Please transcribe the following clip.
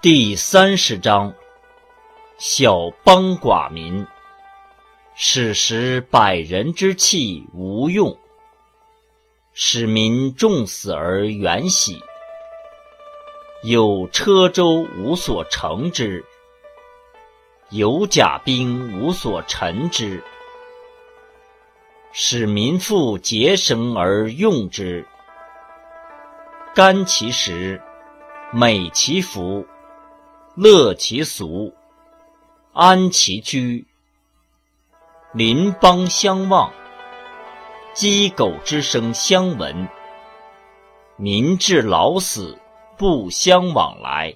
第三十章：小邦寡民，使时百人之器无用，使民众死而远徙。有车舟无所乘之，有甲兵无所陈之，使民复节绳而用之。甘其食，美其服，乐其俗，安其居。邻邦相望，鸡狗之声相闻。民至老死不相往来。